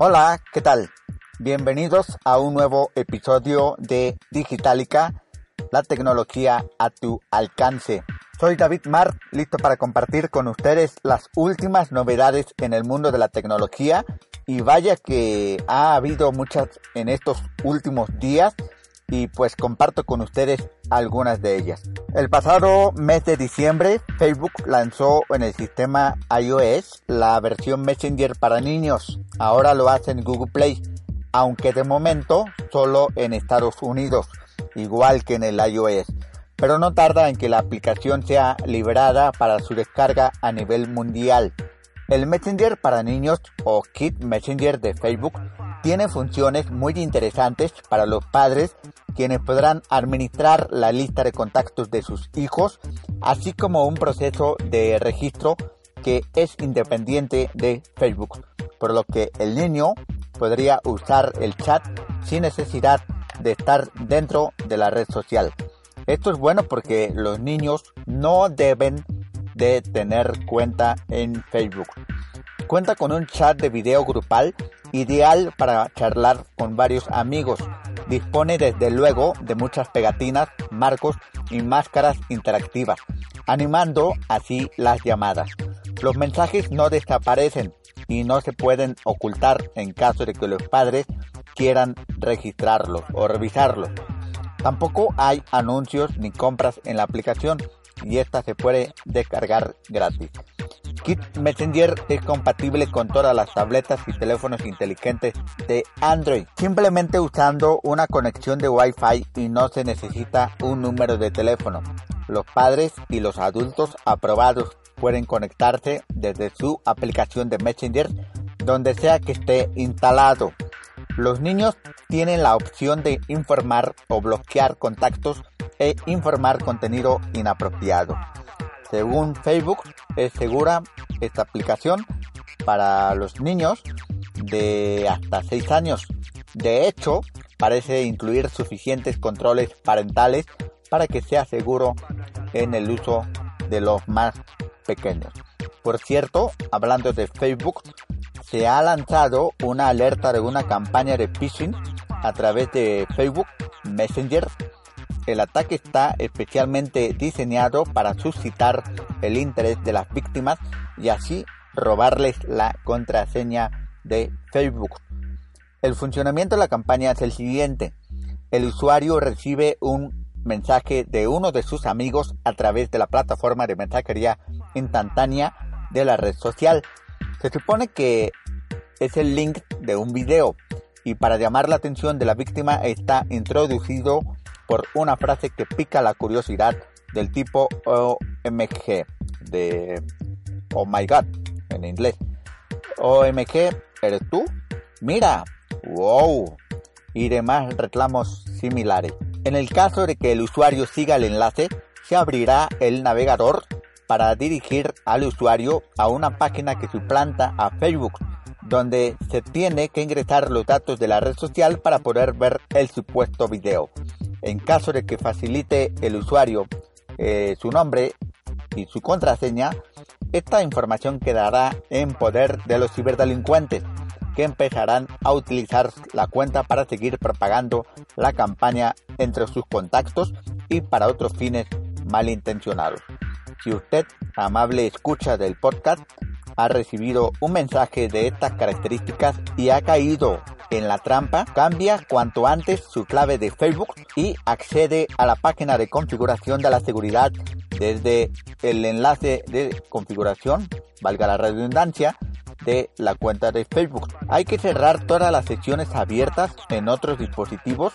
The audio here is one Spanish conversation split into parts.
Hola, ¿qué tal? Bienvenidos a un nuevo episodio de Digitalica, la tecnología a tu alcance. Soy David Mar, listo para compartir con ustedes las últimas novedades en el mundo de la tecnología y vaya que ha habido muchas en estos últimos días y pues comparto con ustedes algunas de ellas. El pasado mes de diciembre, Facebook lanzó en el sistema iOS la versión Messenger para niños. Ahora lo hace en Google Play, aunque de momento solo en Estados Unidos, igual que en el iOS. Pero no tarda en que la aplicación sea liberada para su descarga a nivel mundial. El Messenger para niños o Kid Messenger de Facebook tiene funciones muy interesantes para los padres quienes podrán administrar la lista de contactos de sus hijos, así como un proceso de registro que es independiente de Facebook, por lo que el niño podría usar el chat sin necesidad de estar dentro de la red social. Esto es bueno porque los niños no deben de tener cuenta en Facebook. Cuenta con un chat de video grupal ideal para charlar con varios amigos. Dispone desde luego de muchas pegatinas, marcos y máscaras interactivas, animando así las llamadas. Los mensajes no desaparecen y no se pueden ocultar en caso de que los padres quieran registrarlos o revisarlos. Tampoco hay anuncios ni compras en la aplicación y esta se puede descargar gratis. Kit Messenger es compatible con todas las tabletas y teléfonos inteligentes de Android, simplemente usando una conexión de Wi-Fi y no se necesita un número de teléfono. Los padres y los adultos aprobados pueden conectarse desde su aplicación de Messenger donde sea que esté instalado. Los niños tienen la opción de informar o bloquear contactos e informar contenido inapropiado. Según Facebook, es segura esta aplicación para los niños de hasta 6 años. De hecho, parece incluir suficientes controles parentales para que sea seguro en el uso de los más pequeños. Por cierto, hablando de Facebook, se ha lanzado una alerta de una campaña de phishing a través de Facebook Messenger el ataque está especialmente diseñado para suscitar el interés de las víctimas y así robarles la contraseña de Facebook. El funcionamiento de la campaña es el siguiente. El usuario recibe un mensaje de uno de sus amigos a través de la plataforma de mensajería instantánea de la red social. Se supone que es el link de un video y para llamar la atención de la víctima está introducido por una frase que pica la curiosidad del tipo OMG, de Oh my God, en inglés. OMG, ¿eres tú? Mira, wow, y demás reclamos similares. En el caso de que el usuario siga el enlace, se abrirá el navegador para dirigir al usuario a una página que suplanta a Facebook, donde se tiene que ingresar los datos de la red social para poder ver el supuesto video. En caso de que facilite el usuario eh, su nombre y su contraseña, esta información quedará en poder de los ciberdelincuentes que empezarán a utilizar la cuenta para seguir propagando la campaña entre sus contactos y para otros fines malintencionados. Si usted, amable escucha del podcast, ha recibido un mensaje de estas características y ha caído en la trampa, cambia cuanto antes su clave de Facebook y accede a la página de configuración de la seguridad desde el enlace de configuración, valga la redundancia, de la cuenta de Facebook. Hay que cerrar todas las secciones abiertas en otros dispositivos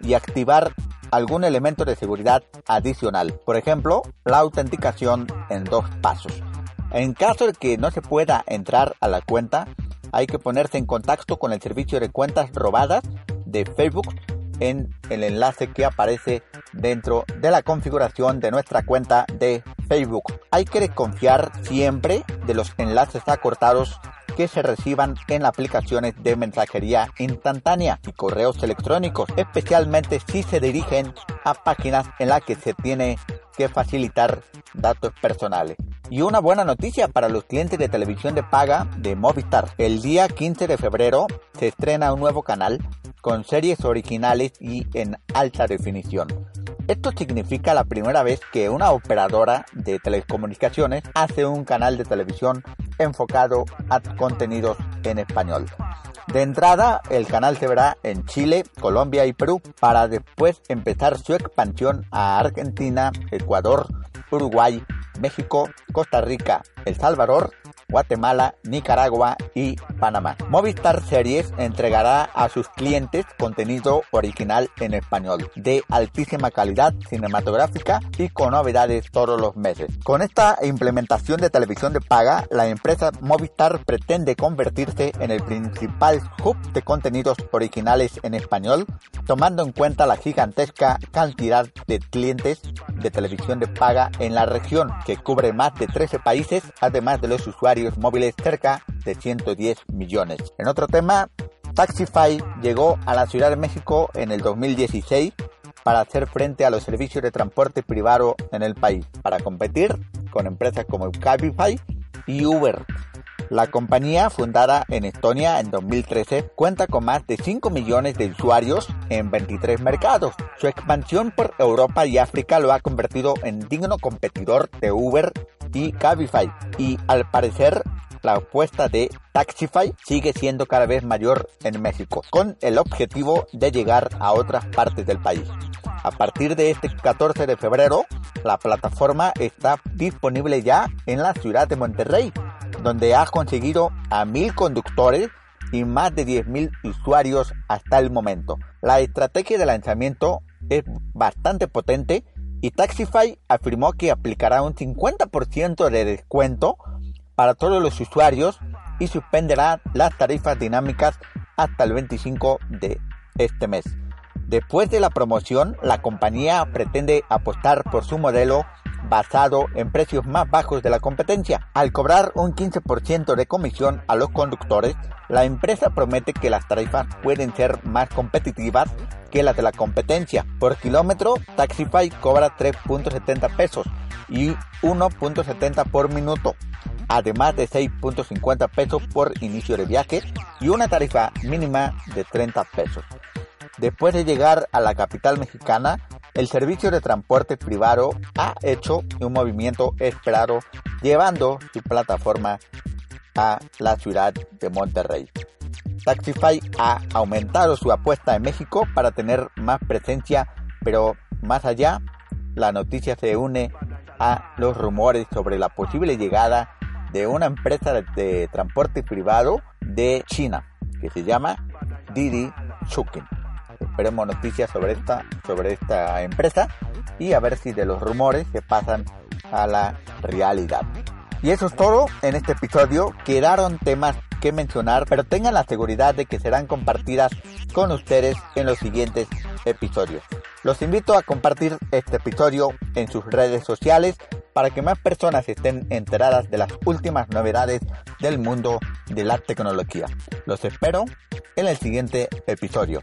y activar algún elemento de seguridad adicional. Por ejemplo, la autenticación en dos pasos. En caso de que no se pueda entrar a la cuenta, hay que ponerse en contacto con el servicio de cuentas robadas de Facebook en el enlace que aparece dentro de la configuración de nuestra cuenta de Facebook. Hay que desconfiar siempre de los enlaces acortados que se reciban en aplicaciones de mensajería instantánea y correos electrónicos, especialmente si se dirigen a páginas en las que se tiene que facilitar datos personales. Y una buena noticia para los clientes de televisión de paga de Movistar. El día 15 de febrero se estrena un nuevo canal con series originales y en alta definición. Esto significa la primera vez que una operadora de telecomunicaciones hace un canal de televisión enfocado a contenidos en español. De entrada, el canal se verá en Chile, Colombia y Perú, para después empezar su expansión a Argentina, Ecuador, Uruguay, México, Costa Rica, El Salvador Guatemala, Nicaragua y Panamá. Movistar Series entregará a sus clientes contenido original en español, de altísima calidad cinematográfica y con novedades todos los meses. Con esta implementación de televisión de paga, la empresa Movistar pretende convertirse en el principal hub de contenidos originales en español, tomando en cuenta la gigantesca cantidad de clientes de televisión de paga en la región, que cubre más de 13 países, además de los usuarios móviles cerca de 110 millones. En otro tema, Taxify llegó a la Ciudad de México en el 2016 para hacer frente a los servicios de transporte privado en el país, para competir con empresas como Cabify y Uber. La compañía, fundada en Estonia en 2013, cuenta con más de 5 millones de usuarios en 23 mercados. Su expansión por Europa y África lo ha convertido en digno competidor de Uber y Cabify. Y al parecer la apuesta de Taxify sigue siendo cada vez mayor en México, con el objetivo de llegar a otras partes del país. A partir de este 14 de febrero, la plataforma está disponible ya en la ciudad de Monterrey, donde ha conseguido a mil conductores y más de 10.000 usuarios hasta el momento. La estrategia de lanzamiento es bastante potente y Taxify afirmó que aplicará un 50% de descuento para todos los usuarios y suspenderá las tarifas dinámicas hasta el 25 de este mes. Después de la promoción, la compañía pretende apostar por su modelo basado en precios más bajos de la competencia. Al cobrar un 15% de comisión a los conductores, la empresa promete que las tarifas pueden ser más competitivas que las de la competencia. Por kilómetro, Taxify cobra 3.70 pesos y 1.70 por minuto, además de 6.50 pesos por inicio de viaje y una tarifa mínima de 30 pesos. Después de llegar a la capital mexicana, el servicio de transporte privado ha hecho un movimiento esperado llevando su plataforma a la ciudad de Monterrey. Taxify ha aumentado su apuesta en México para tener más presencia, pero más allá, la noticia se une a los rumores sobre la posible llegada de una empresa de, transporte privado de China que se llama Didi Chukin. Esperemos noticias sobre esta, sobre esta empresa y a ver si de los rumores se pasan a la realidad. Y eso es todo en este episodio. Quedaron temas que mencionar, pero tengan la seguridad de que serán compartidas con ustedes en los siguientes episodios. Los invito a compartir este episodio en sus redes sociales para que más personas estén enteradas de las últimas novedades del mundo de la tecnología. Los espero en el siguiente episodio.